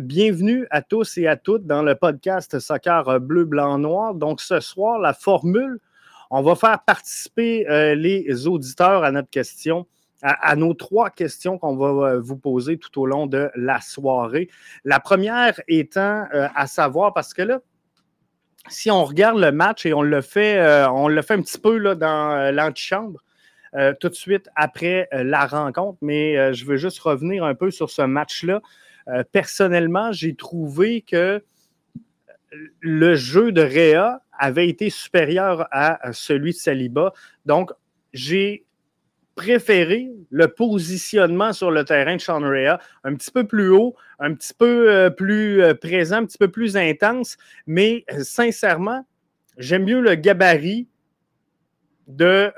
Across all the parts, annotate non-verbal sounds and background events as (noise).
bienvenue à tous et à toutes dans le podcast Soccer Bleu, Blanc, Noir. Donc, ce soir, la formule, on va faire participer euh, les auditeurs à notre question, à, nos trois questions qu'on va euh, vous poser tout au long de la soirée. La première étant euh, à savoir, parce que là, si on regarde le match et on le fait, on le fait un petit peu dans l'antichambre, tout de suite après la rencontre, mais je veux juste revenir un peu sur ce match-là. Euh, personnellement, j'ai trouvé que le jeu de Réa avait été supérieur à celui de Saliba. Donc, j'ai préféré le positionnement sur le terrain de Sean Rea un petit peu plus haut, un petit peu euh, plus euh, présent, un petit peu plus intense, mais sincèrement, j'aime mieux le gabarit de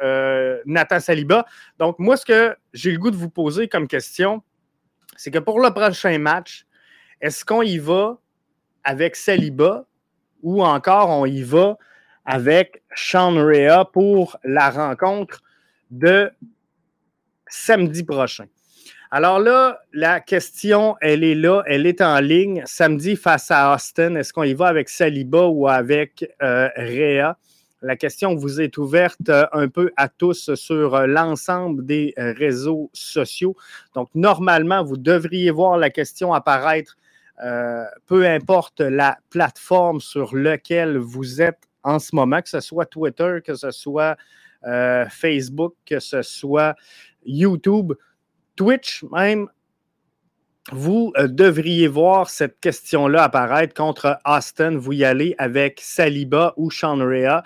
Nathan Saliba. Donc, moi, ce que j'ai le goût de vous poser comme question, c'est que pour le prochain match, est-ce qu'on y va avec Saliba ou encore on y va avec Sean Rea pour la rencontre de samedi prochain? Alors là, la question, elle est là, elle est en ligne. Samedi face à Austin, est-ce qu'on y va avec Saliba ou avec euh, Rea? La question vous est ouverte euh, un peu à tous sur euh, l'ensemble des euh, réseaux sociaux. Donc, normalement, vous devriez voir la question apparaître, peu importe la plateforme sur laquelle vous êtes en ce moment, que ce soit Twitter, que ce soit Facebook, que ce soit YouTube, Twitch même. Vous devriez voir cette question-là apparaître contre Austin. Vous y allez avec Saliba ou Sean Rea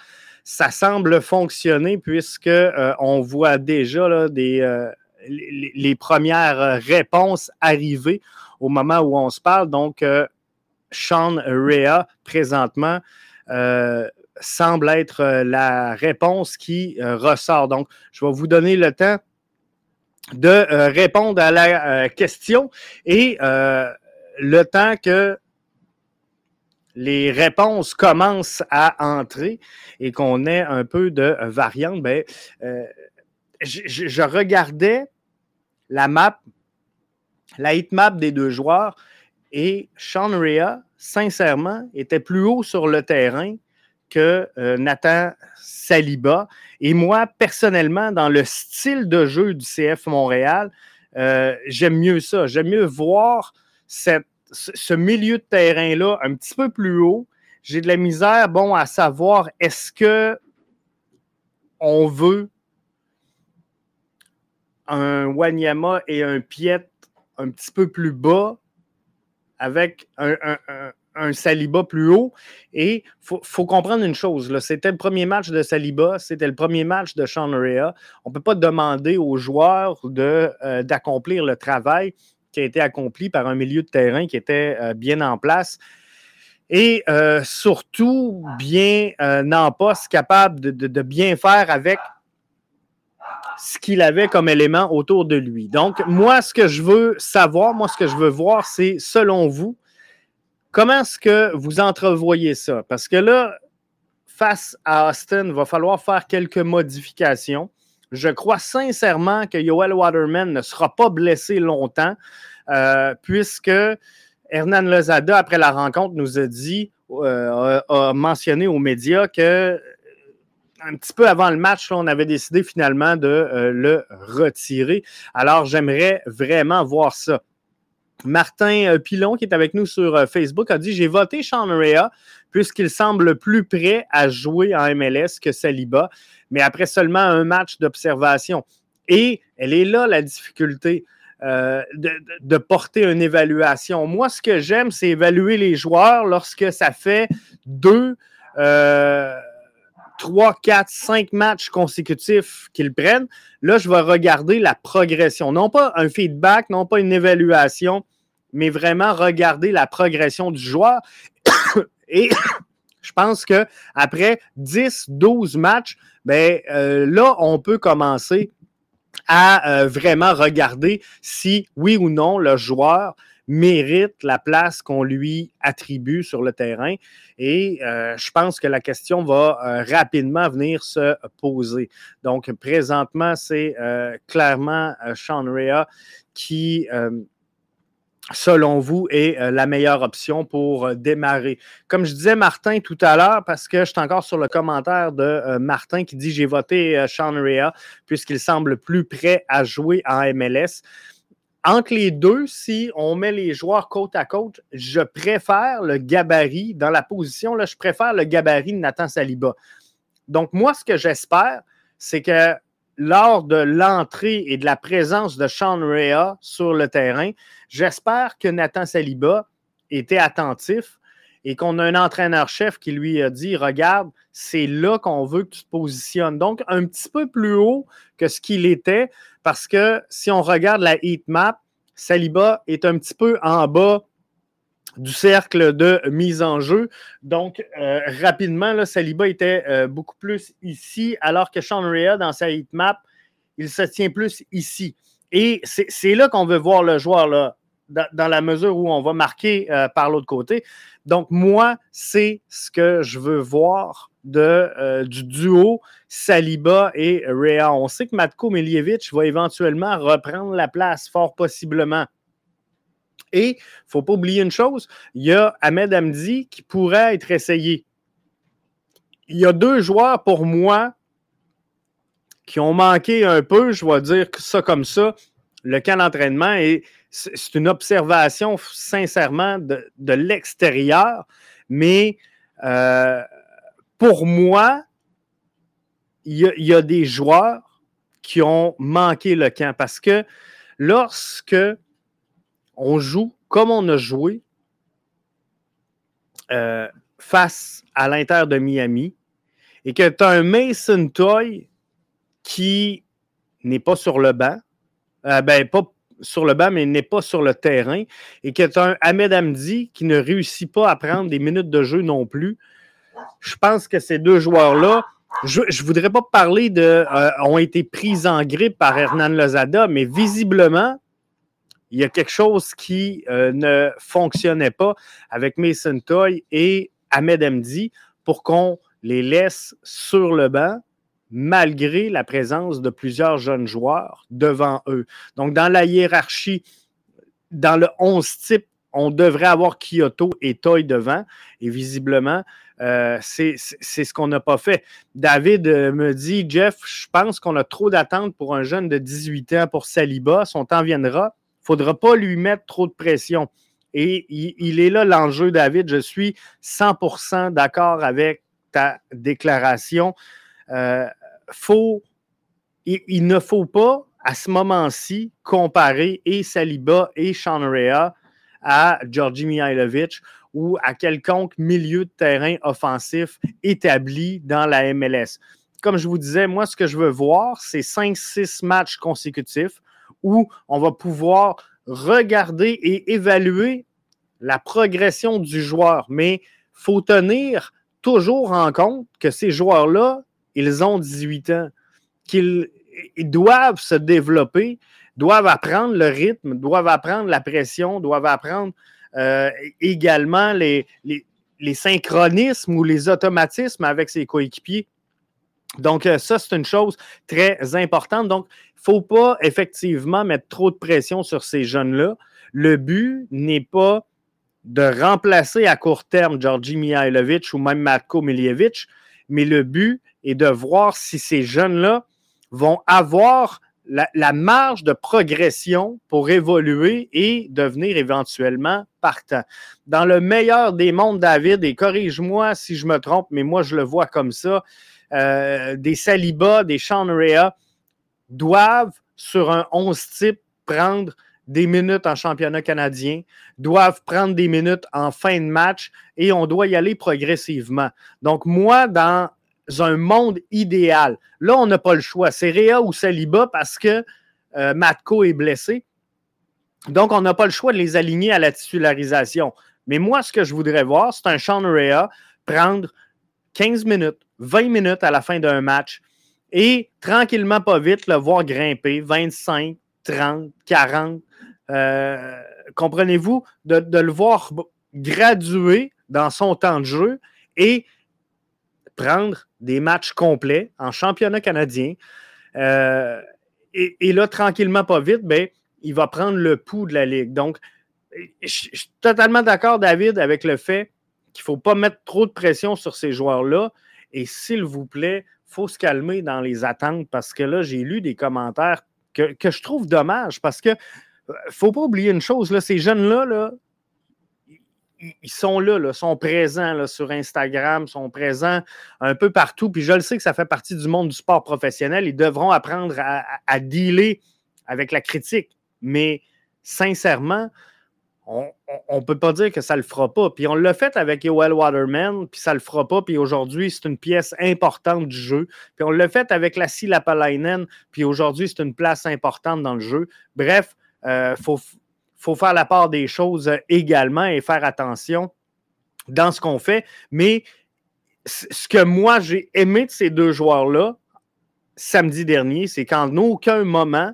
ça semble fonctionner puisque euh, on voit déjà euh, les, premières réponses arriver au moment où on se parle. Donc, euh, Sean Rea, présentement, semble être la réponse qui ressort. Donc, je vais vous donner le temps de répondre à la question. Et le temps que les réponses commencent à entrer et qu'on ait un peu de variante, ben, euh, je, regardais la map, la map des deux joueurs et Sean Rea, sincèrement, était plus haut sur le terrain que euh, Nathan Saliba. Et moi, personnellement, dans le style de jeu du CF Montréal, euh, j'aime mieux ça. J'aime mieux voir cette ce milieu de terrain-là un petit peu plus haut, j'ai de la misère, bon, à savoir est-ce que on veut un Wanyama et un Piet un petit peu plus bas avec un, Saliba plus haut. Et il faut, comprendre une chose, c'était le premier match de Saliba, c'était le premier match de Sean Rea. On ne peut pas demander aux joueurs euh, d'accomplir le travail qui a été accompli par un milieu de terrain qui était euh, bien en place et euh, surtout bien en poste, capable de, bien faire avec ce qu'il avait comme élément autour de lui. Donc, moi, ce que je veux savoir, moi, ce que je veux voir, c'est, selon vous, comment est-ce que vous entrevoyez ça? Parce que là, face à Austin, il va falloir faire quelques modifications. Je crois sincèrement que Yoel Waterman ne sera pas blessé longtemps, euh, puisque Hernan Lozada, après la rencontre, nous a dit, euh, a, mentionné aux médias que euh, petit peu avant le match, on avait décidé finalement de le retirer. Alors, j'aimerais vraiment voir ça. Martin Pilon, qui est avec nous sur Facebook, a dit J'ai voté Sean puisqu'il semble plus prêt à jouer en MLS que Saliba mais après seulement un match d'observation. Et elle est là la difficulté. Euh, de, porter une évaluation. Moi, ce que j'aime, c'est évaluer les joueurs lorsque ça fait deux, euh, trois, quatre, cinq matchs consécutifs qu'ils prennent. Là, je vais regarder la progression. Non pas un feedback, non pas une évaluation, mais vraiment regarder la progression du joueur. (coughs) Et (coughs) je pense qu'après 10, 12 matchs, ben, euh, là, on peut commencer à euh, vraiment regarder si, oui ou non, le joueur mérite la place qu'on lui attribue sur le terrain. Et euh, je pense que la question va rapidement venir se poser. Donc, présentement, c'est clairement Sean Rea qui selon vous, est euh, la meilleure option pour euh, démarrer. Comme je disais Martin tout à l'heure, parce que je suis encore sur le commentaire de euh, Martin qui dit j'ai voté Sean Rea puisqu'il semble plus prêt à jouer en MLS. Entre les deux, si on met les joueurs côte à côte, je préfère le gabarit dans la position, là, je préfère le gabarit de Nathan Saliba. Donc, moi, ce que j'espère, c'est que lors de l'entrée et de la présence de Sean Rea sur le terrain, j'espère que Nathan Saliba était attentif et qu'on a un entraîneur-chef qui lui a dit Regarde, c'est là qu'on veut que tu te positionnes. Donc, un petit peu plus haut que ce qu'il était, parce que si on regarde la heat map, Saliba est un petit peu en bas du cercle de mise en jeu. Donc, euh, rapidement, Saliba était euh, beaucoup plus ici, alors que Sean Rea, dans sa heatmap, il se tient plus ici. Et c'est là qu'on veut voir le joueur, dans, la mesure où on va marquer euh, par l'autre côté. Donc, moi, c'est ce que je veux voir de, du duo Saliba et Rea. On sait que Matko Miljevic va éventuellement reprendre la place, fort possiblement. Et il ne faut pas oublier une chose, il y a Ahmed Hamdi qui pourrait être essayé. Il y a deux joueurs pour moi qui ont manqué un peu, je vais dire ça comme ça, le camp d'entraînement. Et c'est une observation sincèrement de, l'extérieur, mais euh, pour moi, il y, a, des joueurs qui ont manqué le camp parce que lorsque on joue comme on a joué euh, face à l'Inter de Miami et que tu as un Mason Toy qui n'est pas sur le banc, euh, ben pas sur le banc, mais n'est pas sur le terrain, et que tu as un Ahmed Hamdi qui ne réussit pas à prendre des minutes de jeu non plus. Je pense que ces deux joueurs-là, je ne voudrais pas parler de euh, ont été pris en grippe par Hernan Lozada, mais visiblement, il y a quelque chose qui euh, ne fonctionnait pas avec Mason Toy et Ahmed Mdi pour qu'on les laisse sur le banc malgré la présence de plusieurs jeunes joueurs devant eux. Donc, dans la hiérarchie, dans le 11 type, on devrait avoir Kyoto et Toy devant. Et visiblement, euh, c'est ce qu'on n'a pas fait. David euh, me dit Jeff, je pense qu'on a trop d'attentes pour un jeune de 18 ans pour Saliba. Son temps viendra faudra pas lui mettre trop de pression. Et il, est là l'enjeu, David. Je suis 100% d'accord avec ta déclaration. Euh, il, ne faut pas, à ce moment-ci, comparer et Saliba et Sean Rea à Georgi Mihailovic ou à quelconque milieu de terrain offensif établi dans la MLS. Comme je vous disais, moi, ce que je veux voir, c'est 5-6 matchs consécutifs où on va pouvoir regarder et évaluer la progression du joueur. Mais il faut tenir toujours en compte que ces joueurs-là, ils ont 18 ans, qu'ils doivent se développer, doivent apprendre le rythme, doivent apprendre la pression, doivent apprendre euh, également les, les, synchronismes ou les automatismes avec ses coéquipiers. Donc, euh, ça, c'est une chose très importante. Donc, il ne faut pas effectivement mettre trop de pression sur ces jeunes-là. Le but n'est pas de remplacer à court terme Georgi Mihailovic ou même Matko Miljevic, mais le but est de voir si ces jeunes-là vont avoir la, marge de progression pour évoluer et devenir éventuellement partant. Dans le meilleur des mondes, David, et corrige-moi si je me trompe, mais moi je le vois comme ça, euh, des Saliba, des Sean Rea doivent, sur un 11 type, prendre des minutes en championnat canadien, doivent prendre des minutes en fin de match et on doit y aller progressivement. Donc, moi, dans un monde idéal, là, on n'a pas le choix. C'est Rea ou Saliba parce que euh, Matko est blessé. Donc, on n'a pas le choix de les aligner à la titularisation. Mais moi, ce que je voudrais voir, c'est un Sean Rea prendre 15 minutes, 20 minutes à la fin d'un match et tranquillement, pas vite, le voir grimper 25, 30, 40. comprenez-vous, de, le voir graduer dans son temps de jeu et prendre des matchs complets en championnat canadien. Euh, et, là, tranquillement, pas vite, ben, il va prendre le pouls de la Ligue. Donc, je suis totalement d'accord, David, avec le fait qu'il ne faut pas mettre trop de pression sur ces joueurs-là. Et s'il vous plaît, il faut se calmer dans les attentes parce que là, j'ai lu des commentaires que, je trouve dommage parce que ne euh, faut pas oublier une chose, là, ces jeunes-là, là, ils sont là, sont présents sur Instagram, sont présents un peu partout. Puis je le sais que ça fait partie du monde du sport professionnel. Ils devront apprendre à dealer avec la critique. Mais sincèrement, on ne peut pas dire que ça ne le fera pas. Puis on l'a fait avec Yoel Waterman, puis ça ne le fera pas. Puis aujourd'hui, c'est une pièce importante du jeu. Puis on l'a fait avec la Lapalainen, puis aujourd'hui, c'est une place importante dans le jeu. Bref, il euh, faut, faut, faire la part des choses également et faire attention dans ce qu'on fait. Mais ce que moi, j'ai aimé de ces deux joueurs-là, samedi dernier, c'est qu'en aucun moment,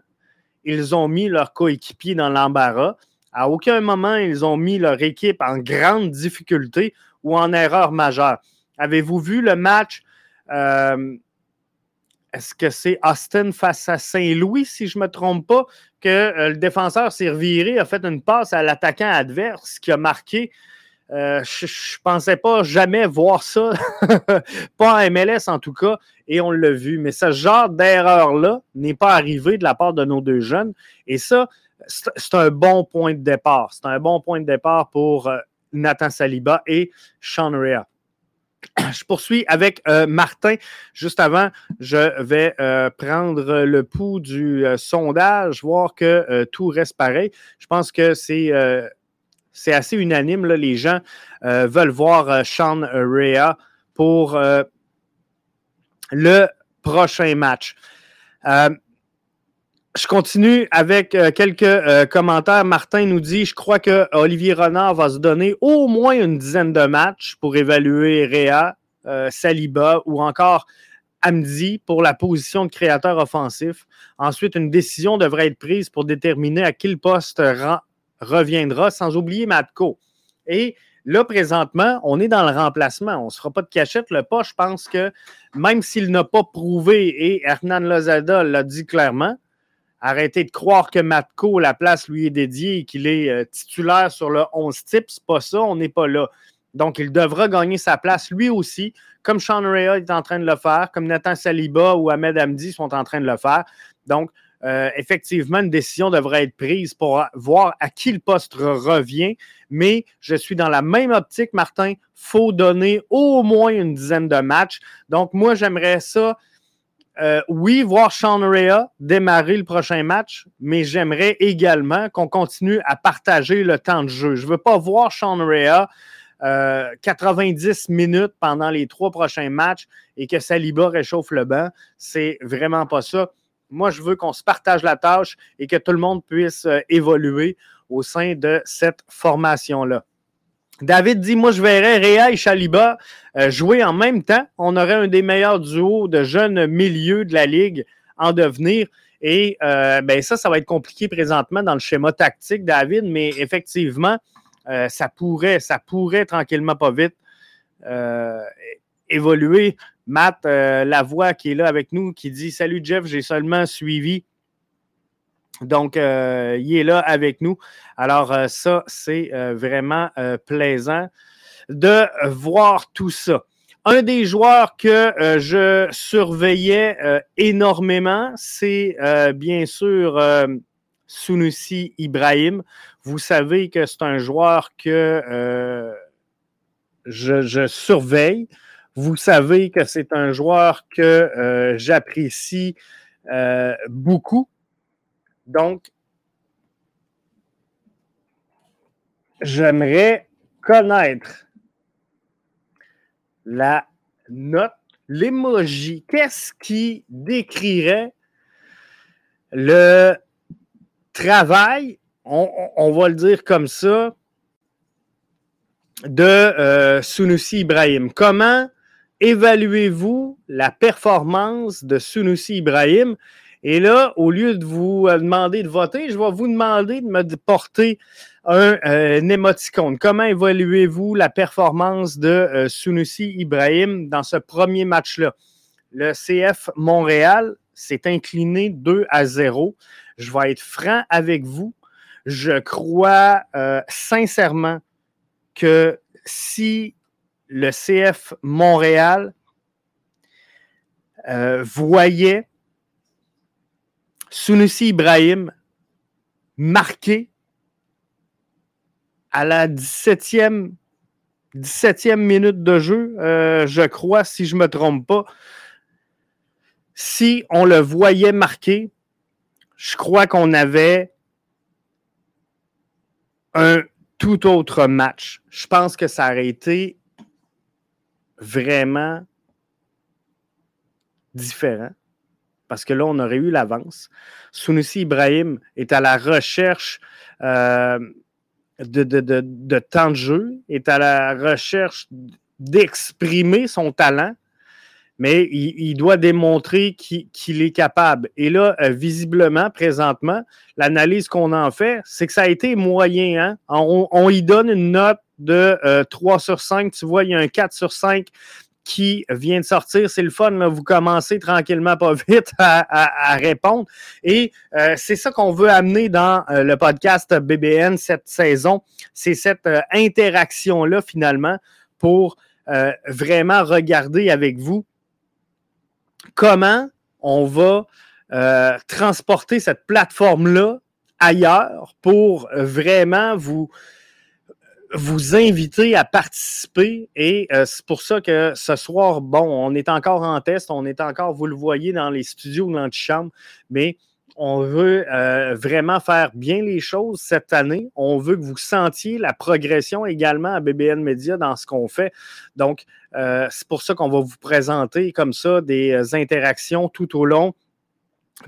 ils ont mis leur coéquipier dans l'embarras. À aucun moment, ils ont mis leur équipe en grande difficulté ou en erreur majeure. Avez-vous vu le match? Euh, est-ce que c'est Austin face à Saint-Louis, si je ne me trompe pas, que euh, le défenseur s'est reviré, a fait une passe à l'attaquant adverse qui a marqué? Euh, je ne pensais pas jamais voir ça, (laughs) pas en MLS en tout cas, et on l'a vu. Mais ce genre d'erreur-là n'est pas arrivé de la part de nos deux jeunes. Et ça, c'est un bon point de départ. C'est un bon point de départ pour euh, Nathan Saliba et Sean Rea. (clears throat) Je poursuis avec euh, Martin. Juste avant, je vais euh, prendre le pouls du sondage, voir que tout reste pareil. Je pense que c'est assez unanime. Les gens veulent voir Sean Rea pour le prochain match. Je continue avec euh, quelques euh, commentaires. Martin nous dit Je crois que Olivier Renard va se donner au moins une dizaine de matchs pour évaluer Réa, euh, Saliba ou encore Amdi pour la position de créateur offensif. Ensuite, une décision devrait être prise pour déterminer à quel poste reviendra, sans oublier Matko. Et là, présentement, on est dans le remplacement. On ne se fera pas de cachette. Le pas, je pense que même s'il n'a pas prouvé, et Hernan Lozada l'a dit clairement, Arrêtez de croire que Matko, la place lui est dédiée et qu'il est euh, titulaire sur le 11 type. C'est pas ça, on n'est pas là. Donc, il devra gagner sa place lui aussi, comme Sean Rea est en train de le faire, comme Nathan Saliba ou Ahmed Hamdi sont en train de le faire. Donc, euh, effectivement, une décision devrait être prise pour voir à qui le poste revient. Mais je suis dans la même optique, Martin. Il faut donner au moins une dizaine de matchs. Donc, moi, j'aimerais ça euh, oui, voir Sean Rea démarrer le prochain match, mais j'aimerais également qu'on continue à partager le temps de jeu. Je ne veux pas voir Sean Rea 90 euh, minutes pendant les trois prochains matchs et que Saliba réchauffe le banc. C'est vraiment pas ça. Moi, je veux qu'on se partage la tâche et que tout le monde puisse euh, évoluer au sein de cette formation-là. David dit Moi, je verrais Réa et Chaliba euh, jouer en même temps. On aurait un des meilleurs duos de jeunes milieux de la Ligue en devenir. Et euh, ben ça, ça va être compliqué présentement dans le schéma tactique, David, mais effectivement, euh, ça pourrait, ça pourrait tranquillement pas vite évoluer. Matt la voix qui est là avec nous, qui dit Salut Jeff, j'ai seulement suivi donc, euh, il est là avec nous. Alors, euh, ça, c'est euh, vraiment plaisant de voir tout ça. Un des joueurs que je surveillais énormément, c'est bien sûr Sunusi Ibrahim. Vous savez que c'est un joueur que je, je, surveille. Vous savez que c'est un joueur que j'apprécie beaucoup. Donc, j'aimerais connaître la note, l'émoji. Qu'est-ce qui décrirait le travail, on, va le dire comme ça, de euh, Sunusi Ibrahim? Comment évaluez-vous la performance de Sunusi Ibrahim? Et là, au lieu de vous euh, demander de voter, je vais vous demander de me porter un, euh, émoticône. Comment évaluez-vous la performance de euh, Sunusi Ibrahim dans ce premier match-là? Le CF Montréal s'est incliné 2 à 0. Je vais être franc avec vous. Je crois euh, sincèrement que si le CF Montréal voyait Sunusi Ibrahim marqué à la 17e, 17e minute de jeu, euh, je crois, si je ne me trompe pas. Si on le voyait marqué, je crois qu'on avait un tout autre match. Je pense que ça aurait été vraiment différent. Parce que là, on aurait eu l'avance. Sunusi Ibrahim est à la recherche euh, de, de, temps de jeu, est à la recherche d'exprimer son talent, mais il, doit démontrer qu'il est capable. Et là, euh, visiblement, présentement, l'analyse qu'on en fait, c'est que ça a été moyen. Hein? On, on, y donne une note de 3 euh, sur 5. Tu vois, il y a un 4 sur 5 qui vient de sortir. C'est le fun, vous commencez tranquillement, pas vite, (laughs) à, répondre. Et euh, c'est ça qu'on veut amener dans euh, le podcast BBN cette saison. C'est cette euh, interaction-là, finalement, pour vraiment regarder avec vous comment on va transporter cette plateforme-là ailleurs pour vraiment vous vous inviter à participer et euh, c'est pour ça que ce soir, bon, on est encore en test, on est encore, vous le voyez dans les studios de l'antichambre, mais on veut euh, vraiment faire bien les choses cette année. On veut que vous sentiez la progression également à BBN Media dans ce qu'on fait. Donc, euh, c'est pour ça qu'on va vous présenter comme ça des interactions tout au long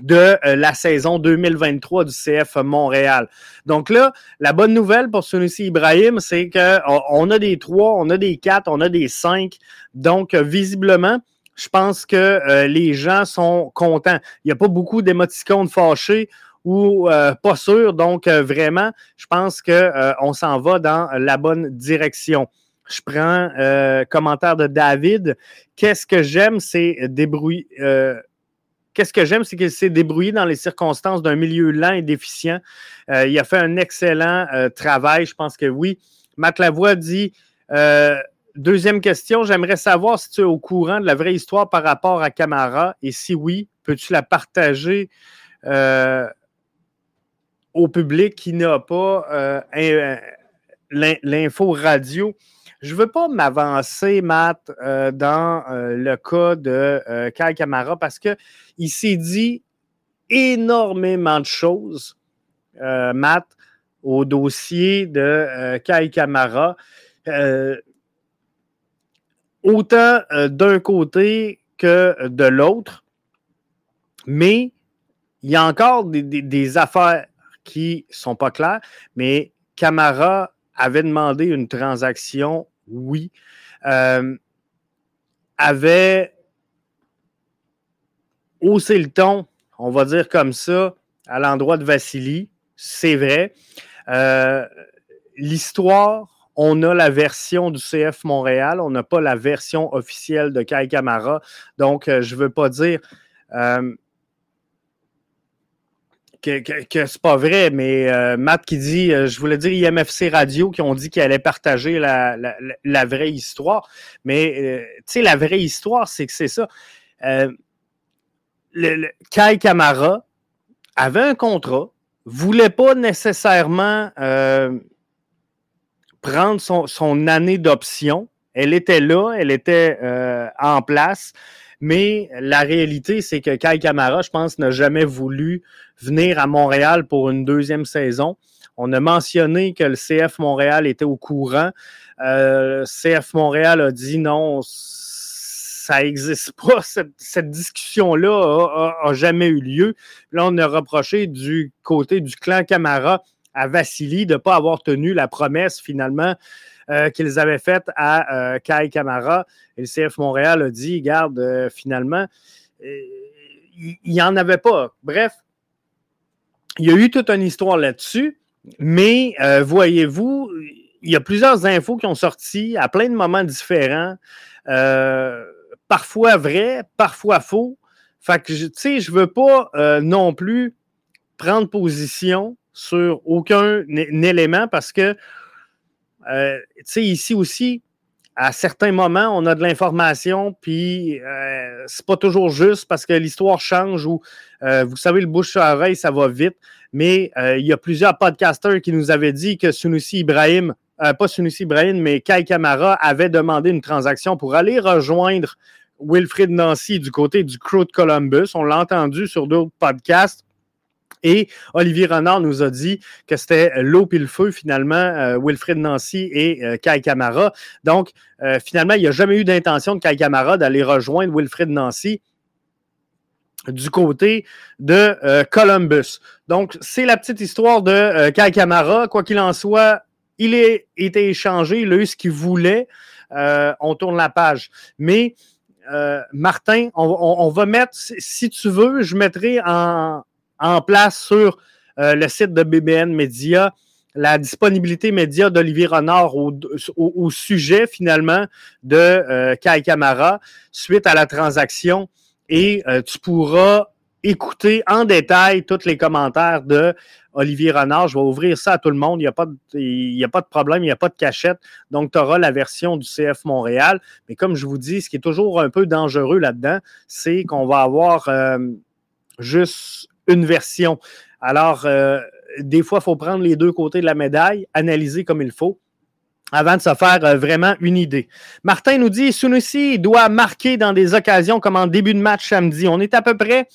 de euh, la saison 2023 du CF Montréal. Donc là, la bonne nouvelle pour Sunusi Ibrahim, c'est qu'on a des trois, on a des quatre, on a des cinq. Donc, euh, visiblement, je pense que euh, les gens sont contents. Il n'y a pas beaucoup d'émoticônes fâchés ou pas sûrs. Donc, vraiment, je pense qu'on s'en va dans la bonne direction. Je prends commentaire de David. Qu'est-ce que j'aime, c'est débrouiller Qu'est-ce que j'aime, c'est qu'il s'est débrouillé dans les circonstances d'un milieu lent et déficient. Euh, il a fait un excellent euh, travail. Je pense que oui. Matt Lavoie dit euh, Deuxième question, j'aimerais savoir si tu es au courant de la vraie histoire par rapport à Camara et si oui, peux-tu la partager au public qui n'a pas l'info radio? Je ne veux pas m'avancer, Matt, euh, dans euh, le cas de euh, Kai Kamara parce qu'il s'est dit énormément de choses, Matt, au dossier de Kai Kamara. autant d'un côté que de l'autre, mais il y a encore des, des affaires qui ne sont pas claires, mais Camara avait demandé une transaction, oui. Euh, avait haussé le ton, on va dire comme ça, à l'endroit de Vassili. C'est vrai. Euh, l'histoire, on a la version du CF Montréal, on n'a pas la version officielle de Kai Kamara. Donc, euh, je ne veux pas dire que, que, c'est pas vrai, mais euh, Matt qui dit, euh, je voulais dire IMFC Radio qui ont dit qu'ils allaient partager la, la, vraie histoire. Mais euh, tu sais, la vraie histoire, c'est que c'est ça. Kai Kamara avait un contrat, voulait pas nécessairement prendre son, son année d'option. Elle était là, elle était en place. Mais la réalité, c'est que Kai Kamara, je pense, n'a jamais voulu venir à Montréal pour une deuxième saison. On a mentionné que le CF Montréal était au courant. Euh, CF Montréal a dit non, ça n'existe pas. (laughs) Cette, discussion-là a, jamais eu lieu. Là, on a reproché du côté du clan Camara à Vassili de ne pas avoir tenu la promesse finalement euh, qu'ils avaient fait à euh, Kai Camara. Le CF Montréal a dit, garde, euh, finalement, il n'y en avait pas. Bref, il y a eu toute une histoire là-dessus, mais voyez-vous, il y a plusieurs infos qui ont sorti à plein de moments différents, parfois vrais, parfois faux. Fait que, tu sais, je ne veux pas non plus prendre position sur aucun élément parce que, euh, tu sais, ici aussi, à certains moments, on a de l'information, puis euh, c'est pas toujours juste parce que l'histoire change ou, euh, vous savez, le bouche à oreille, ça va vite. Mais il y a plusieurs podcasters qui nous avaient dit que Sunusi Ibrahim, pas Sunusi Ibrahim, mais Kai Kamara avait demandé une transaction pour aller rejoindre Wilfrid Nancy du côté du crew de Columbus. On l'a entendu sur d'autres podcasts. Et Olivier Renard nous a dit que c'était l'eau puis le feu, finalement, euh, Wilfred Nancy et euh, Kai Kamara. Donc, euh, finalement, il n'y a jamais eu d'intention de Kai Kamara d'aller rejoindre Wilfred Nancy du côté de Columbus. Donc, c'est la petite histoire de Kai Kamara. Quoi qu'il en soit, il a été échangé, il a eu ce qu'il voulait. on tourne la page. Mais Martin, on, va mettre, si tu veux, je mettrai en, en place sur euh, le site de BBN Media la disponibilité média d'Olivier Renard au, sujet finalement de euh, Kai Kamara suite à la transaction et euh, tu pourras écouter en détail tous les commentaires de Olivier Renard. Je vais ouvrir ça à tout le monde. Il n'y a, pas de, a pas de problème, il n'y a pas de cachette. Donc, tu auras la version du CF Montréal. Mais comme je vous dis, ce qui est toujours un peu dangereux là-dedans, c'est qu'on va avoir juste une version. Alors, euh, des fois, il faut prendre les deux côtés de la médaille, analyser comme il faut avant de se faire euh, vraiment une idée. Martin nous dit Sunusi doit marquer dans des occasions comme en début de match samedi. On est à peu près,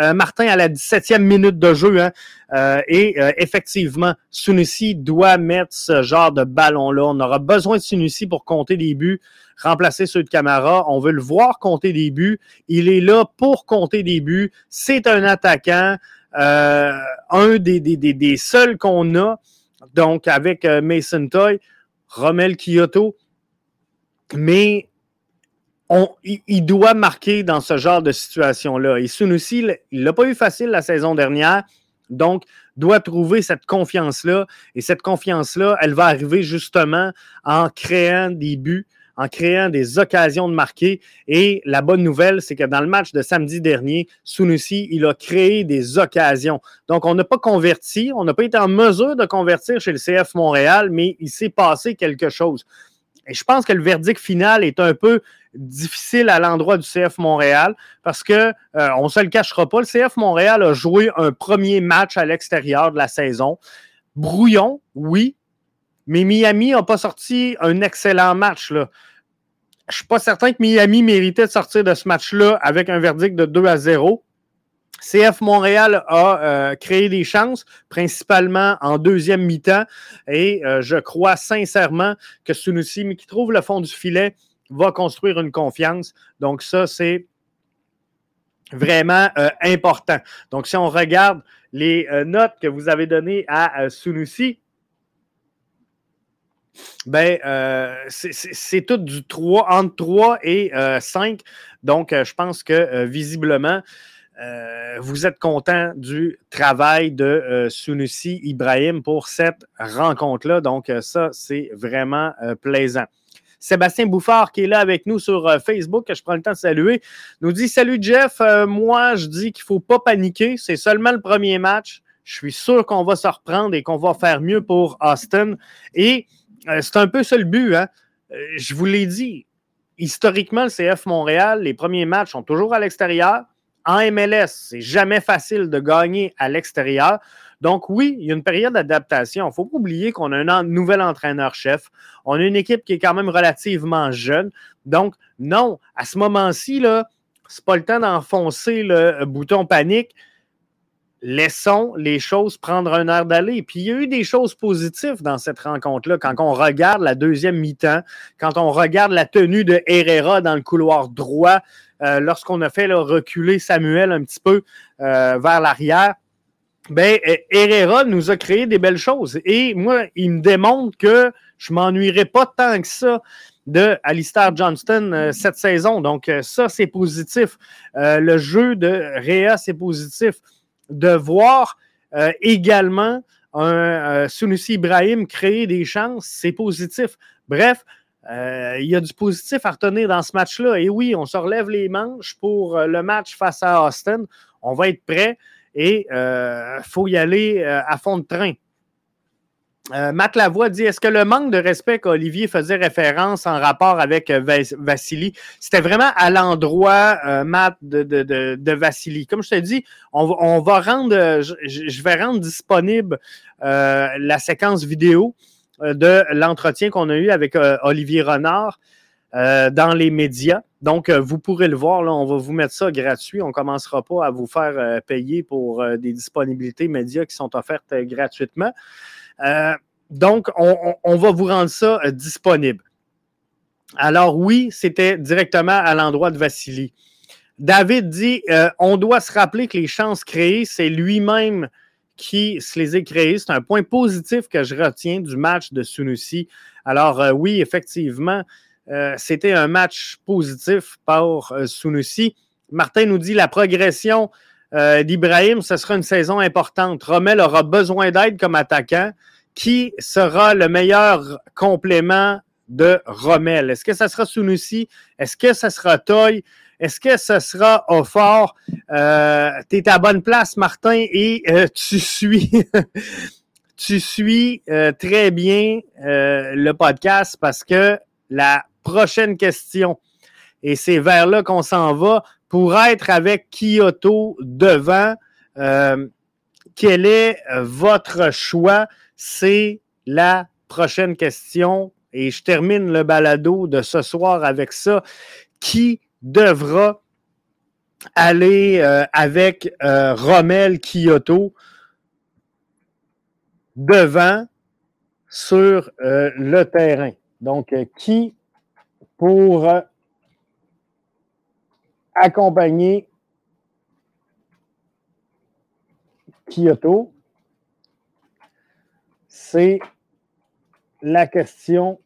euh, Martin, à la 17e minute de jeu. Hein, et effectivement, Sunusi doit mettre ce genre de ballon-là. On aura besoin de Sunusi pour compter des buts, remplacer ceux de Camara. On veut le voir compter des buts. Il est là pour compter des buts. C'est un attaquant. Euh, un des, des, des, seuls qu'on a, donc avec euh, Mason Toy, Romel Kyoto, mais il, doit marquer dans ce genre de situation-là. Et Sunusi, il l'a pas eu facile la saison dernière, donc doit trouver cette confiance-là. Et cette confiance-là, elle va arriver justement en créant des buts, en créant des occasions de marquer. Et la bonne nouvelle, c'est que dans le match de samedi dernier, Sunusi, il a créé des occasions. Donc, on n'a pas converti, on n'a pas été en mesure de convertir chez le CF Montréal, mais il s'est passé quelque chose. Et je pense que le verdict final est un peu difficile à l'endroit du CF Montréal parce que euh, on ne se le cachera pas. Le CF Montréal a joué un premier match à l'extérieur de la saison. Brouillon, oui, mais Miami n'a pas sorti un excellent match. Là. Je ne suis pas certain que Miami méritait de sortir de ce match-là avec un verdict de 2 à 0. CF Montréal a euh, créé des chances, principalement en deuxième mi-temps, et euh, je crois sincèrement que Sunusi, qui trouve le fond du filet, va construire une confiance. Donc ça, c'est vraiment euh, important. Donc si on regarde les notes que vous avez données à Sunusi, ben, c'est tout du 3, entre 3 et 5. Euh, Donc, je pense que visiblement, vous êtes content du travail de Sunusi Ibrahim pour cette rencontre-là. Donc, ça, c'est vraiment plaisant. Sébastien Bouffard, qui est là avec nous sur Facebook, que je prends le temps de saluer, nous dit Salut Jeff, moi, je dis qu'il ne faut pas paniquer. C'est seulement le premier match. Je suis sûr qu'on va se reprendre et qu'on va faire mieux pour Austin. Et euh, c'est un peu ça le but. Hein? Euh, je vous l'ai dit, historiquement, le CF Montréal, les premiers matchs sont toujours à l'extérieur. En MLS, c'est jamais facile de gagner à l'extérieur. Donc oui, il y a une période d'adaptation. Il ne faut pas oublier qu'on a un nouvel entraîneur-chef. On a une équipe qui est quand même relativement jeune. Donc non, à ce moment-ci, ce n'est pas le temps d'enfoncer le bouton panique laissons les choses prendre un air d'aller. Puis il y a eu des choses positives dans cette rencontre-là. Quand on regarde la deuxième mi-temps, quand on regarde la tenue de Herrera dans le couloir droit, euh, lorsqu'on a fait reculer Samuel un petit peu euh, vers l'arrière, ben, Herrera nous a créé des belles choses. Et moi, il me démontre que je m'ennuierai pas tant que ça de Alistair Johnston euh, cette saison. Donc, ça, c'est positif. le jeu de Réa, c'est positif de voir également un Sunusi Ibrahim créer des chances, c'est positif. Bref, euh, il y a du positif à retenir dans ce match-là. Et oui, on se relève les manches pour le match face à Austin. On va être prêt. et il faut y aller à fond de train. Euh, Matt Lavoie dit Est-ce que le manque de respect qu'Olivier faisait référence en rapport avec euh, Vassili, c'était vraiment à l'endroit, euh, Matt, de, de, Vassili? Comme je te dis, on, va rendre, je, vais rendre disponible la séquence vidéo de l'entretien qu'on a eu avec Olivier Renard dans les médias. Donc, vous pourrez le voir, là, on va vous mettre ça gratuit. On ne commencera pas à vous faire payer pour des disponibilités médias qui sont offertes gratuitement. Euh, donc, on, va vous rendre ça euh, disponible. Alors oui, c'était directement à l'endroit de Vassili. David dit, euh, on doit se rappeler que les chances créées, c'est lui-même qui se les a créées. C'est un point positif que je retiens du match de Sunusi. Alors oui, effectivement, c'était un match positif pour Sunusi. Martin nous dit la progression euh, d'Ibrahim, ce sera une saison importante. Rommel aura besoin d'aide comme attaquant. Qui sera le meilleur complément de Rommel? Est-ce que ça sera Sunusi? Est-ce que ça sera Toy? Est-ce que ce sera Offort? Euh, tu es à bonne place, Martin, et euh, tu suis, (laughs) tu suis euh, très bien le podcast parce que la prochaine question, et c'est vers là qu'on s'en va, pour être avec Kyoto devant. Euh, quel est euh, votre choix? C'est la prochaine question. Et je termine le balado de ce soir avec ça. Qui devra aller euh, avec Rommel Kyoto devant sur le terrain? Donc, qui pour accompagner Kyoto? C'est la question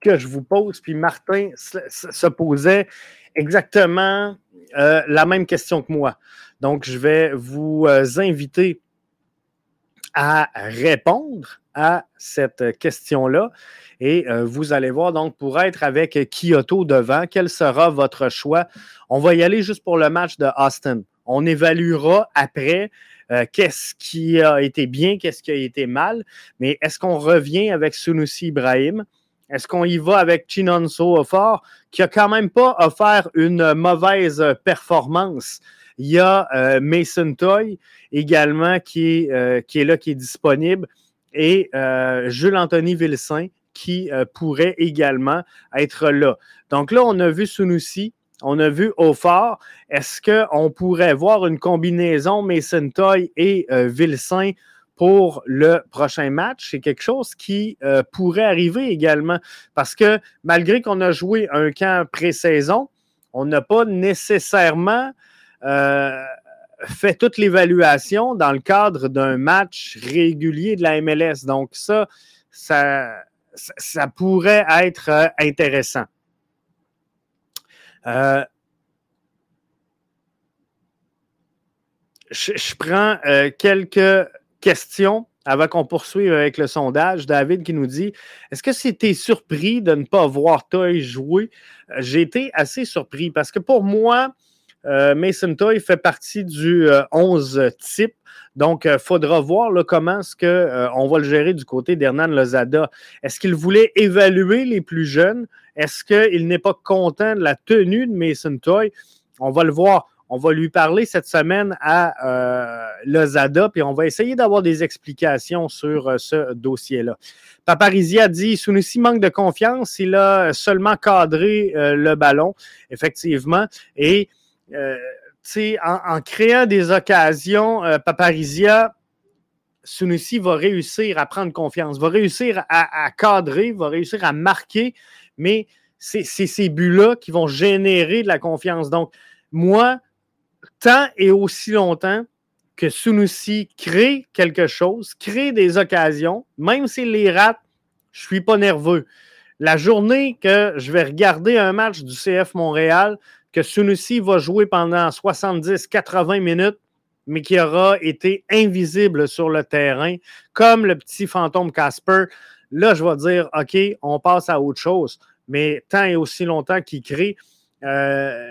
que je vous pose. Puis Martin se posait exactement euh, la même question que moi. Donc, je vais vous euh, inviter à répondre à cette question-là. Et euh, vous allez voir, donc, pour être avec Kyoto devant, quel sera votre choix? On va y aller juste pour le match de Austin. On évaluera après qu'est-ce qui a été bien, qu'est-ce qui a été mal. Mais est-ce qu'on revient avec Sunusi Ibrahim? Est-ce qu'on y va avec Chinonso Offort, qui a quand même pas offert une mauvaise performance? Il y a euh, Mason Toy également qui est, qui est là, qui est disponible et euh, Jules Anthony Vilsain qui euh, pourrait également être là. Donc là, on a vu Sunusi, on a vu Aufort. Est-ce qu'on pourrait voir une combinaison Mason Toy et euh, pour le prochain match? C'est quelque chose qui pourrait arriver également parce que malgré qu'on a joué un camp pré-saison, on n'a pas nécessairement fait toute l'évaluation dans le cadre d'un match régulier de la MLS. Donc, ça, ça, ça pourrait être euh, intéressant. Euh, je, prends euh, quelques questions avant qu'on poursuive avec le sondage. David qui nous dit Est-ce que c'était surpris de ne pas voir Toy jouer J'ai été assez surpris parce que pour moi, euh, Mason Toy fait partie du 11 euh, type. Donc, il euh, faudra voir comment est-ce va le gérer du côté d'Hernan Lozada. Est-ce qu'il voulait évaluer les plus jeunes? Est-ce qu'il n'est pas content de la tenue de Mason Toy? On va le voir. On va lui parler cette semaine à Lozada, puis on va essayer d'avoir des explications sur ce dossier-là. Paparizia dit Sunusi manque de confiance. Il a seulement cadré le ballon, effectivement. Et euh, en, créant des occasions, euh, Paparizia, Sunusi va réussir à prendre confiance, va réussir à, cadrer, va réussir à marquer, mais c'est ces buts-là qui vont générer de la confiance. Donc, moi, tant et aussi longtemps que Sunusi crée quelque chose, crée des occasions, même s'il les rate, je ne suis pas nerveux. La journée que je vais regarder un match du CF Montréal, que Sunusi va jouer pendant 70-80 minutes, mais qui aura été invisible sur le terrain, comme le petit fantôme Casper. Là, je vais dire, OK, on passe à autre chose. Mais tant et aussi longtemps qu'il crée, euh,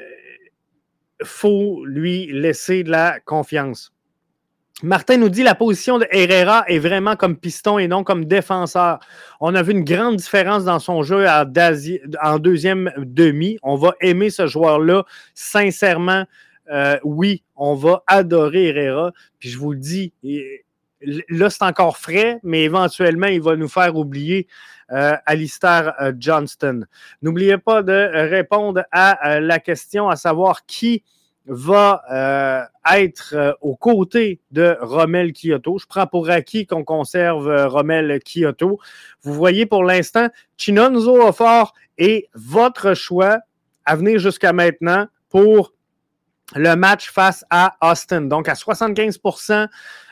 faut lui laisser de la confiance. Martin nous dit la position de Herrera est vraiment comme piston et non comme défenseur. On a vu une grande différence dans son jeu en deuxième demi. On va aimer ce joueur-là. Sincèrement, euh, oui, on va adorer Herrera. Puis je vous le dis, là, c'est encore frais, mais éventuellement, il va nous faire oublier euh, Alistair euh, Johnston. N'oubliez pas de répondre à la question à savoir qui va euh, être euh, aux côtés de Rommel Kyoto. Je prends pour acquis qu'on conserve euh, Rommel Kyoto. Vous voyez pour l'instant, Chinonzo Offort est votre choix à venir jusqu'à maintenant pour le match face à Austin. Donc à 75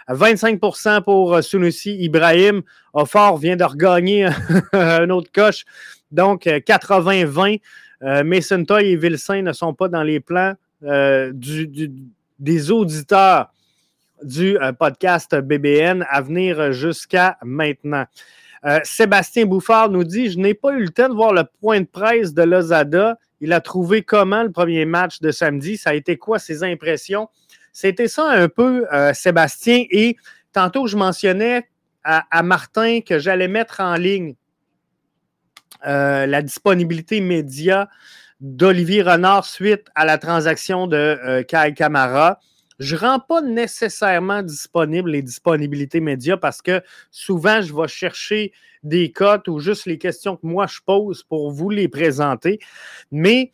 25% pour Sunusi Ibrahim. Offort vient de regagner (laughs) un autre coche. Donc 80-20. Mason Toy et Vilsain ne sont pas dans les plans euh, des auditeurs du euh, podcast BBN à venir jusqu'à maintenant. Euh, Sébastien Bouffard nous dit Je n'ai pas eu le temps de voir le point de presse de Lozada. Il a trouvé comment le premier match de samedi? Ça a été quoi ses impressions? C'était ça un peu, Sébastien. Et tantôt, je mentionnais à, Martin que j'allais mettre en ligne la disponibilité média d'Olivier Renard suite à la transaction de euh, Kai Kamara. Je ne rends pas nécessairement disponible les disponibilités médias parce que souvent, je vais chercher des cotes ou juste les questions que moi je pose pour vous les présenter. Mais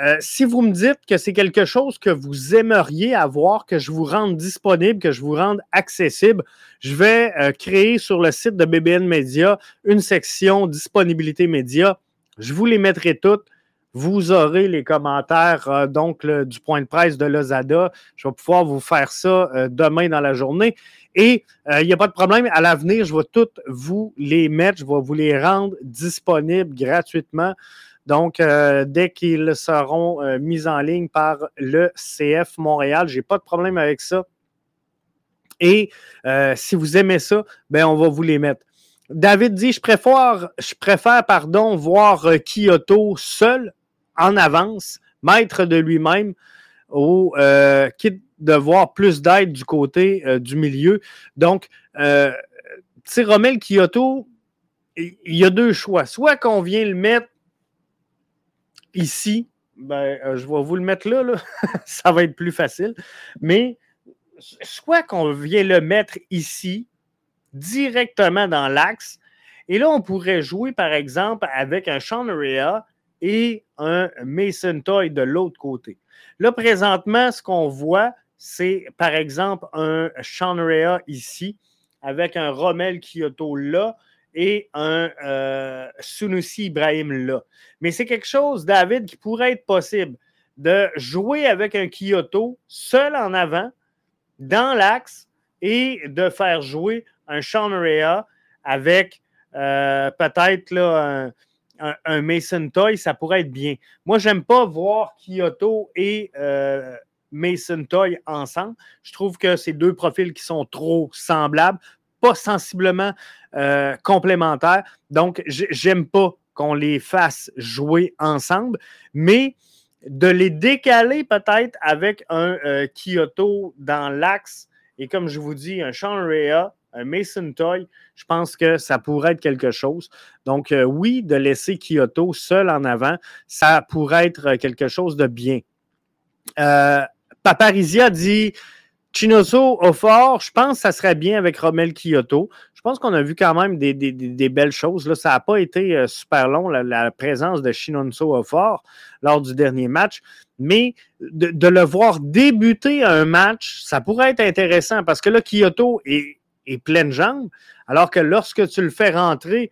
euh, si vous me dites que c'est quelque chose que vous aimeriez avoir, que je vous rende disponible, que je vous rende accessible, je vais euh, créer sur le site de BBN Media une section disponibilité média. Je vous les mettrai toutes. Vous aurez les commentaires euh, donc du point de presse de Lozada. Je vais pouvoir vous faire ça demain dans la journée. Et il n'y a pas de problème. À l'avenir, je vais toutes vous les mettre. Je vais vous les rendre disponibles gratuitement. Donc, dès qu'ils seront mis en ligne par le CF Montréal, je n'ai pas de problème avec ça. Et si vous aimez ça, ben, on va vous les mettre. David dit Je préfère, je préfère pardon, voir Kyoto seul en avance, maître de lui-même, ou euh, quitte de voir plus d'aide du côté euh, du milieu. Donc, euh, Romel Kyoto, il y a deux choix. Soit qu'on vient le mettre ici, ben, je vais vous le mettre là, (laughs) ça va être plus facile. Mais soit qu'on vient le mettre ici, directement dans l'axe, et là, on pourrait jouer, par exemple, avec un Sean et un Mason Toy de l'autre côté. Là, présentement, ce qu'on voit, c'est par exemple un Sean ici, avec un Rommel Kyoto là et un euh, Sunusi Ibrahim là. Mais c'est quelque chose, David, qui pourrait être possible de jouer avec un Kyoto seul en avant, dans l'axe, et de faire jouer un Sean Rea avec euh, peut-être un, Mason Toy, ça pourrait être bien. Moi, j'aime pas voir Kyoto et euh, Mason Toy ensemble. Je trouve que c'est deux profils qui sont trop semblables, pas sensiblement euh, complémentaires. Donc, j'aime pas qu'on les fasse jouer ensemble, mais de les décaler peut-être avec un euh, Kyoto dans l'axe et comme je vous dis, un Sean un Mason Toy, je pense que ça pourrait être quelque chose. Donc, euh, oui, de laisser Kyoto seul en avant, ça pourrait être quelque chose de bien. Paparizia dit Chinoso au fort, je pense que ça serait bien avec Romel Kyoto. Je pense qu'on a vu quand même des, belles choses. Là, ça n'a pas été euh, super long, la, présence de Shinonso au fort lors du dernier match. Mais de, le voir débuter un match, ça pourrait être intéressant parce que là, Kyoto est, et pleine jambe, alors que lorsque tu le fais rentrer,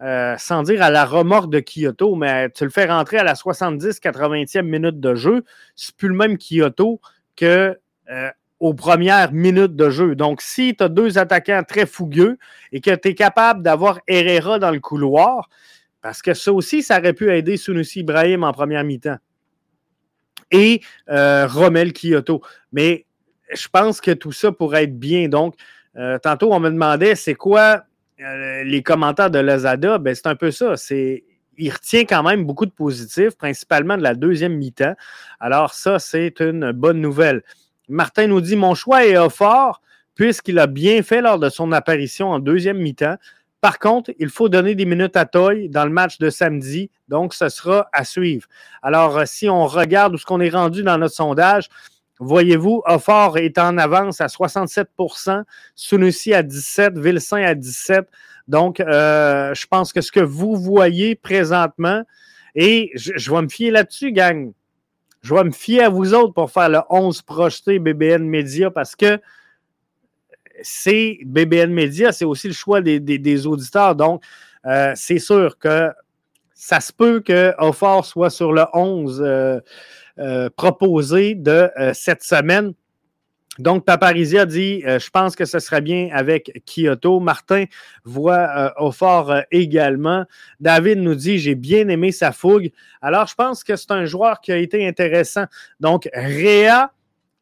euh, sans dire à la remorque de Kyoto, mais tu le fais rentrer à la 70-80e minute de jeu, c'est plus le même Kyoto que euh, aux premières minutes de jeu. Donc, si tu as deux attaquants très fougueux et que tu es capable d'avoir Herrera dans le couloir, parce que ça aussi, ça aurait pu aider Sunusi Ibrahim en première mi-temps. Et euh, Romel Kyoto. Mais je pense que tout ça pourrait être bien. Donc, euh, tantôt, on me demandait c'est quoi euh, les commentaires de Lazada? Ben, c'est un peu ça. C'est il retient quand même beaucoup de positifs, principalement de la deuxième mi-temps. Alors, ça, c'est une bonne nouvelle. Martin nous dit Mon choix est fort puisqu'il a bien fait lors de son apparition en deuxième mi-temps. Par contre, il faut donner des minutes à Toy dans le match de samedi, donc ce sera à suivre. Alors, euh, si on regarde où ce qu'on est rendu dans notre sondage, voyez-vous, Offort est en avance à 67% Sunusi à 17 Vilsain à 17 Donc, euh, je pense que ce que vous voyez présentement, et je, je vais me fier là-dessus, gang. Je vais me fier à vous autres pour faire le 11 projeté BBN Média parce que c'est BBN Media, c'est aussi le choix des, auditeurs. Donc, euh, c'est sûr que ça se peut que Offort soit sur le 11 euh, euh, proposé de cette semaine. Donc, Paparizia dit Je pense que ce serait bien avec Kyoto. Martin voit Offort également. David nous dit J'ai bien aimé sa fougue. Alors, je pense que c'est un joueur qui a été intéressant. Donc, Réa,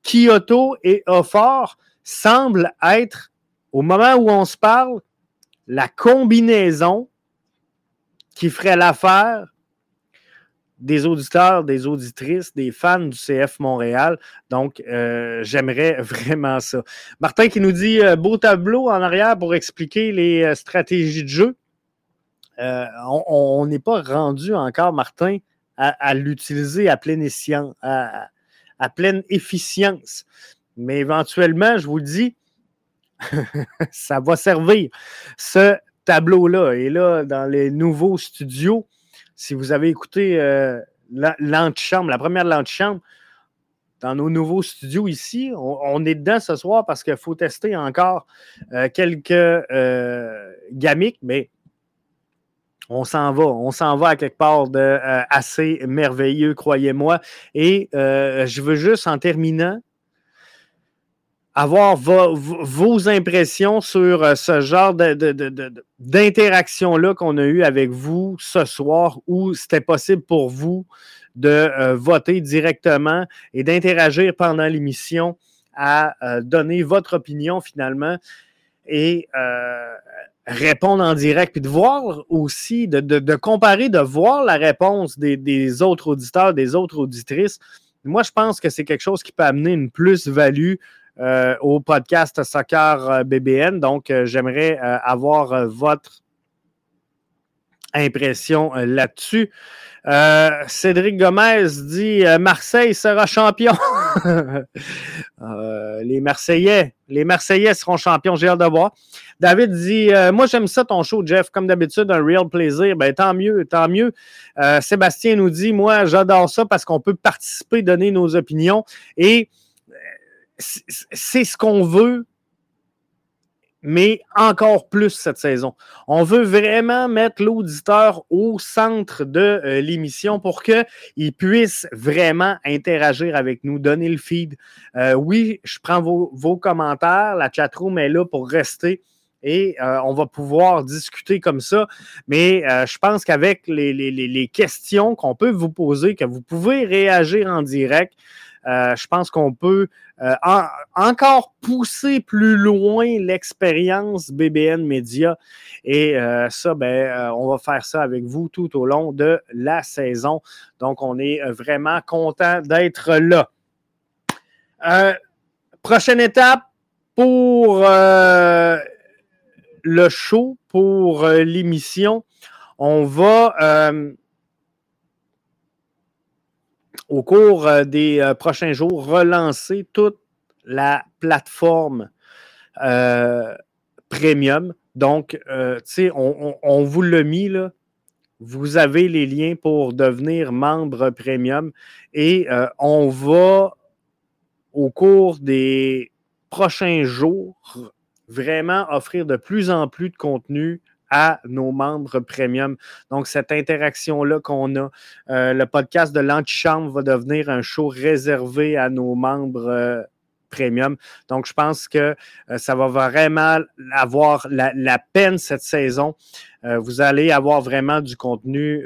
Kyoto et Offort semble être, au moment où on se parle, la combinaison qui ferait l'affaire des auditeurs, des auditrices, des fans du CF Montréal. Donc, euh, j'aimerais (laughs) vraiment ça. Martin qui nous dit euh, beau tableau en arrière pour expliquer les euh, stratégies de jeu. on n'est pas rendu encore, Martin, à, l'utiliser à pleine, à pleine efficience. Mais éventuellement, je vous dis, (laughs) ça va servir. Ce tableau-là. Et là, dans les nouveaux studios, si vous avez écouté euh, l'antichambre, la première l'antichambre, dans nos nouveaux studios ici, on, est dedans ce soir parce qu'il faut tester encore euh, quelques euh, mais on s'en va. On s'en va à quelque part de euh, assez merveilleux, croyez-moi. Et je veux juste, en terminant, avoir vos impressions sur euh, ce genre d'interaction-là qu'on a eu avec vous ce soir, où c'était possible pour vous de euh, voter directement et d'interagir pendant l'émission à euh, donner votre opinion finalement et répondre en direct, puis de voir aussi, de, comparer, de voir la réponse des autres auditeurs, des autres auditrices. Moi, je pense que c'est quelque chose qui peut amener une plus-value euh, au podcast Soccer euh, BBN. Donc, euh, j'aimerais avoir votre impression là-dessus. Cédric Gomez dit Marseille sera champion. (laughs) les Marseillais, les Marseillais seront champions, j'ai hâte de voir. David dit Moi, j'aime ça ton show, Jeff. Comme d'habitude, un real plaisir. Ben, tant mieux, tant mieux. Sébastien nous dit Moi, j'adore ça parce qu'on peut participer, donner nos opinions. Et c'est ce qu'on veut, mais encore plus cette saison. On veut vraiment mettre l'auditeur au centre de euh, l'émission pour qu'il puisse vraiment interagir avec nous, donner le feed. Euh, oui, je prends vos, commentaires. La chatroom est là pour rester et euh, on va pouvoir discuter comme ça. Mais je pense qu'avec les, questions qu'on peut vous poser, que vous pouvez réagir en direct, euh, je pense qu'on peut euh, encore pousser plus loin l'expérience BBN Media. Et euh, ça, ben, on va faire ça avec vous tout au long de la saison. Donc, on est vraiment content d'être là. prochaine étape pour le show, pour l'émission. On va au cours euh, des euh, prochains jours, relancer toute la plateforme euh, premium. Donc, tu sais, on, vous l'a mis là. Vous avez les liens pour devenir membre premium et on va, au cours des prochains jours, vraiment offrir de plus en plus de contenu à nos membres premium. Donc, cette interaction-là qu'on a, euh, le podcast de l'Antichambre va devenir un show réservé à nos membres euh, premium. Donc, je pense que euh, ça va vraiment avoir la, peine cette saison. vous allez avoir vraiment du contenu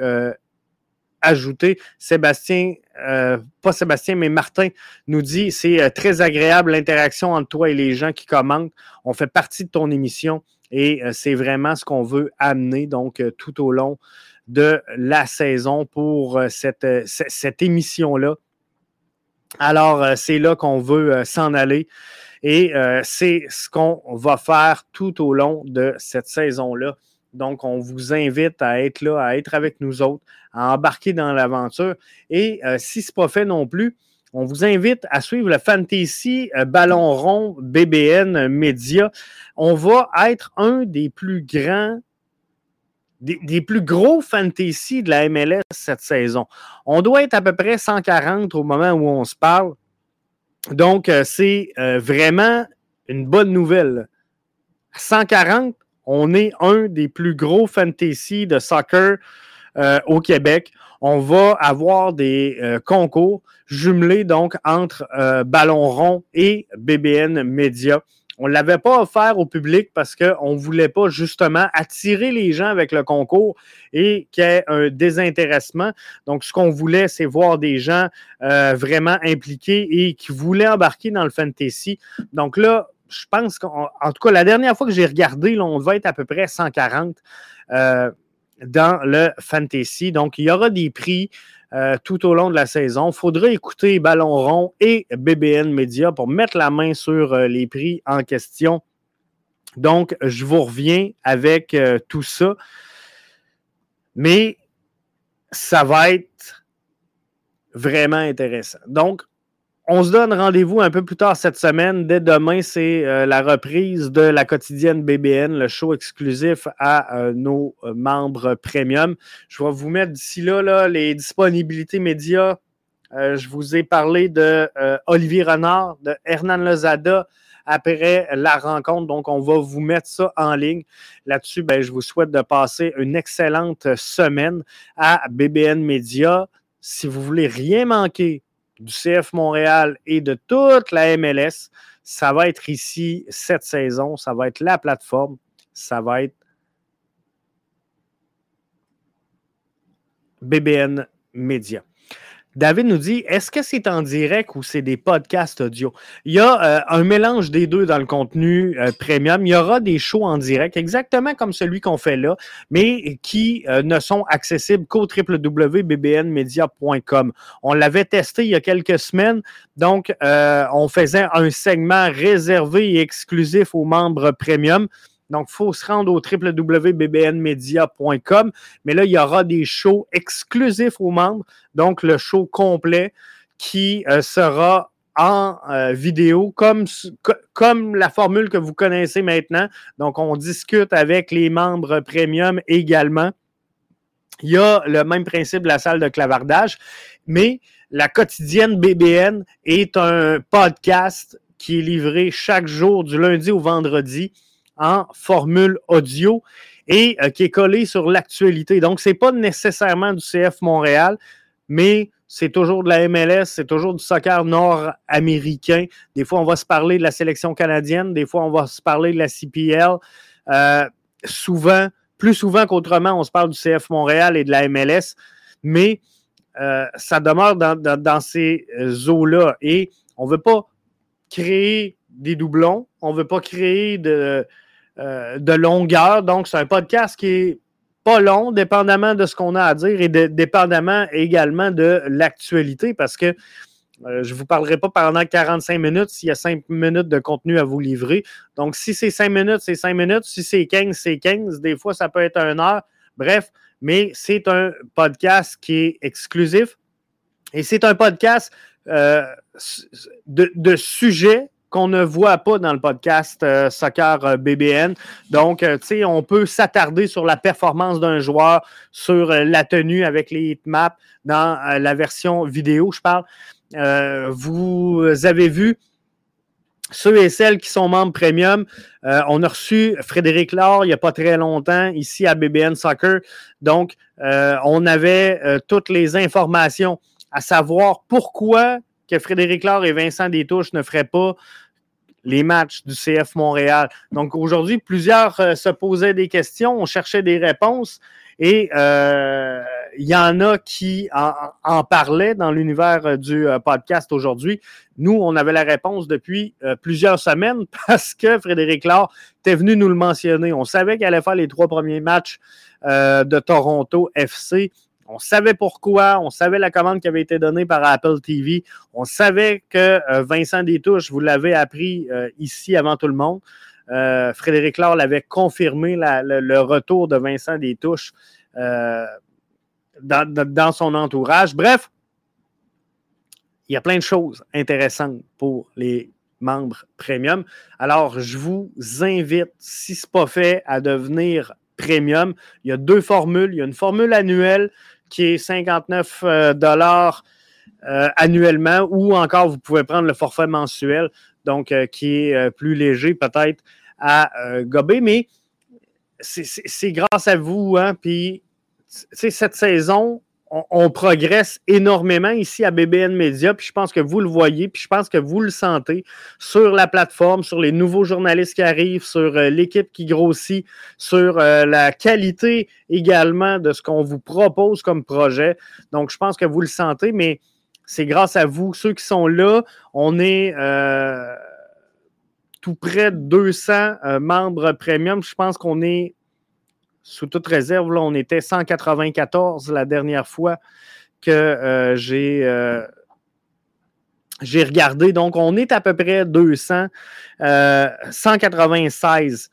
ajouté. Sébastien, pas Sébastien, mais Martin nous dit c'est très agréable l'interaction entre toi et les gens qui commentent. On fait partie de ton émission. Et euh, c'est vraiment ce qu'on veut amener donc euh, tout au long de la saison pour cette, cette émission-là. Alors, c'est là qu'on veut s'en aller. Et c'est ce qu'on va faire tout au long de cette saison-là. Donc, on vous invite à être là, à être avec nous autres, à embarquer dans l'aventure. Et euh, si ce n'est pas fait non plus, on vous invite à suivre le Fantasy euh, Ballon Rond BBN Média. On va être un des plus grands, des, plus gros fantasy de la MLS cette saison. On doit être à peu près 140 au moment où on se parle. Donc, euh, c'est vraiment une bonne nouvelle. 140, on est un des plus gros fantasy de soccer euh, au Québec. On va avoir des euh, concours jumelés donc entre euh, Ballon Rond et BBN Media. On ne l'avait pas offert au public parce qu'on ne voulait pas justement attirer les gens avec le concours et qu'il y ait un désintéressement. Donc, ce qu'on voulait, c'est voir des gens vraiment impliqués et qui voulaient embarquer dans le fantasy. Donc là, je pense qu'en tout cas, la dernière fois que j'ai regardé, on va être à peu près 140 euh, dans le fantasy. Donc, il y aura des prix euh, tout au long de la saison. Il faudra écouter Ballon Rond et BBN Media pour mettre la main sur euh, les prix en question. Donc, je vous reviens avec tout ça. Mais ça va être vraiment intéressant. Donc, on se donne rendez-vous un peu plus tard cette semaine. Dès demain, c'est euh, la reprise de la quotidienne BBN, le show exclusif à euh, nos euh, membres premium. Je vais vous mettre d'ici là, là, les disponibilités médias. je vous ai parlé de Olivier Renard, de Hernan Lozada après la rencontre. Donc, on va vous mettre ça en ligne. Là-dessus, ben, je vous souhaite de passer une excellente semaine à BBN Média. Si vous voulez rien manquer du CF Montréal et de toute la MLS. Ça va être ici cette saison. Ça va être la plateforme. Ça va être BBN Media. David nous dit est-ce que c'est en direct ou c'est des podcasts audio? Il y a euh, un mélange des deux dans le contenu euh, premium. Il y aura des shows en direct, exactement comme celui qu'on fait là, mais qui euh, ne sont accessibles qu'au www.bbnmedia.com. On l'avait testé il y a quelques semaines, donc on faisait un segment réservé et exclusif aux membres premium. Donc, il faut se rendre au www.bbnmedia.com. Mais là, il y aura des shows exclusifs aux membres. Donc, le show complet qui euh, sera en euh, vidéo, comme, comme la formule que vous connaissez maintenant. Donc, on discute avec les membres premium également. Il y a le même principe de la salle de clavardage, mais la quotidienne BBN est un podcast qui est livré chaque jour du lundi au vendredi en formule audio et euh, qui est collé sur l'actualité. Donc, ce n'est pas nécessairement du CF Montréal, mais c'est toujours de la MLS, c'est toujours du soccer nord-américain. Des fois, on va se parler de la sélection canadienne, des fois, on va se parler de la CPL. Euh, souvent, plus souvent qu'autrement, on se parle du CF Montréal et de la MLS, mais euh, ça demeure dans, dans ces eaux-là. Et on ne veut pas créer des doublons, on ne veut pas créer de, euh, de longueur. Donc, c'est un podcast qui est pas long, dépendamment de ce qu'on a à dire et dépendamment également de l'actualité, parce que euh, je ne vous parlerai pas pendant 45 minutes s'il y a 5 minutes de contenu à vous livrer. Donc, si c'est 5 minutes, c'est 5 minutes. Si c'est 15, c'est 15. Des fois, ça peut être une heure. Bref, mais c'est un podcast qui est exclusif et c'est un podcast euh, de, de sujets qu'on ne voit pas dans le podcast euh, Soccer euh, BBN. Donc, euh, tu sais, on peut s'attarder sur la performance d'un joueur, sur la tenue avec les hitmaps dans la version vidéo, je parle. vous avez vu ceux et celles qui sont membres premium, on a reçu Frédéric Laure il n'y a pas très longtemps ici à BBN Soccer. Donc, on avait toutes les informations à savoir pourquoi que Frédéric Laure et Vincent Détouche ne feraient pas les matchs du CF Montréal. Donc aujourd'hui, plusieurs euh, se posaient des questions, on cherchait des réponses et euh, il y en a qui en, parlaient dans l'univers du podcast aujourd'hui. Nous, on avait la réponse depuis plusieurs semaines (laughs) parce que Frédéric Laure était venu nous le mentionner. On savait qu'il allait faire les trois premiers matchs de Toronto FC. On savait pourquoi, on savait la commande qui avait été donnée par Apple TV, on savait que Vincent Détouche, vous l'avez appris ici avant tout le monde, euh, Frédéric Laure l'avait confirmé, le, retour de Vincent Détouches euh, dans, dans, son entourage. Bref, il y a plein de choses intéressantes pour les membres premium. Alors, je vous invite, si ce n'est pas fait, à devenir premium. Il y a deux formules. Il y a une formule annuelle qui est 59 euh, dollars annuellement ou encore vous pouvez prendre le forfait mensuel donc euh, qui est euh, plus léger peut-être à euh, gober, mais c'est grâce à vous. Hein, puis, cette saison, on, progresse énormément ici à BBN Media, puis je pense que vous le voyez, puis je pense que vous le sentez sur la plateforme, sur les nouveaux journalistes qui arrivent, sur l'équipe qui grossit, sur la qualité également de ce qu'on vous propose comme projet. Donc, je pense que vous le sentez, mais c'est grâce à vous, ceux qui sont là. On est euh, tout près de 200 euh, membres premium. Je pense qu'on est sous toute réserve. Là, on était 194 la dernière fois que euh, j'ai j'ai regardé. Donc, on est à peu près 200, 196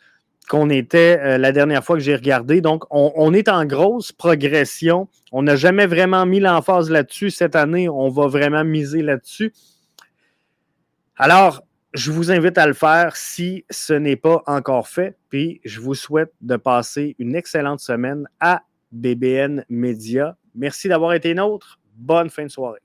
qu'on était euh, la dernière fois que j'ai regardé. Donc, on, est en grosse progression. On n'a jamais vraiment mis l'emphase là-dessus. Cette année, on va vraiment miser là-dessus. Alors, je vous invite à le faire si ce n'est pas encore fait. Puis, je vous souhaite de passer une excellente semaine à BBN Media. Merci d'avoir été nôtre. Bonne fin de soirée.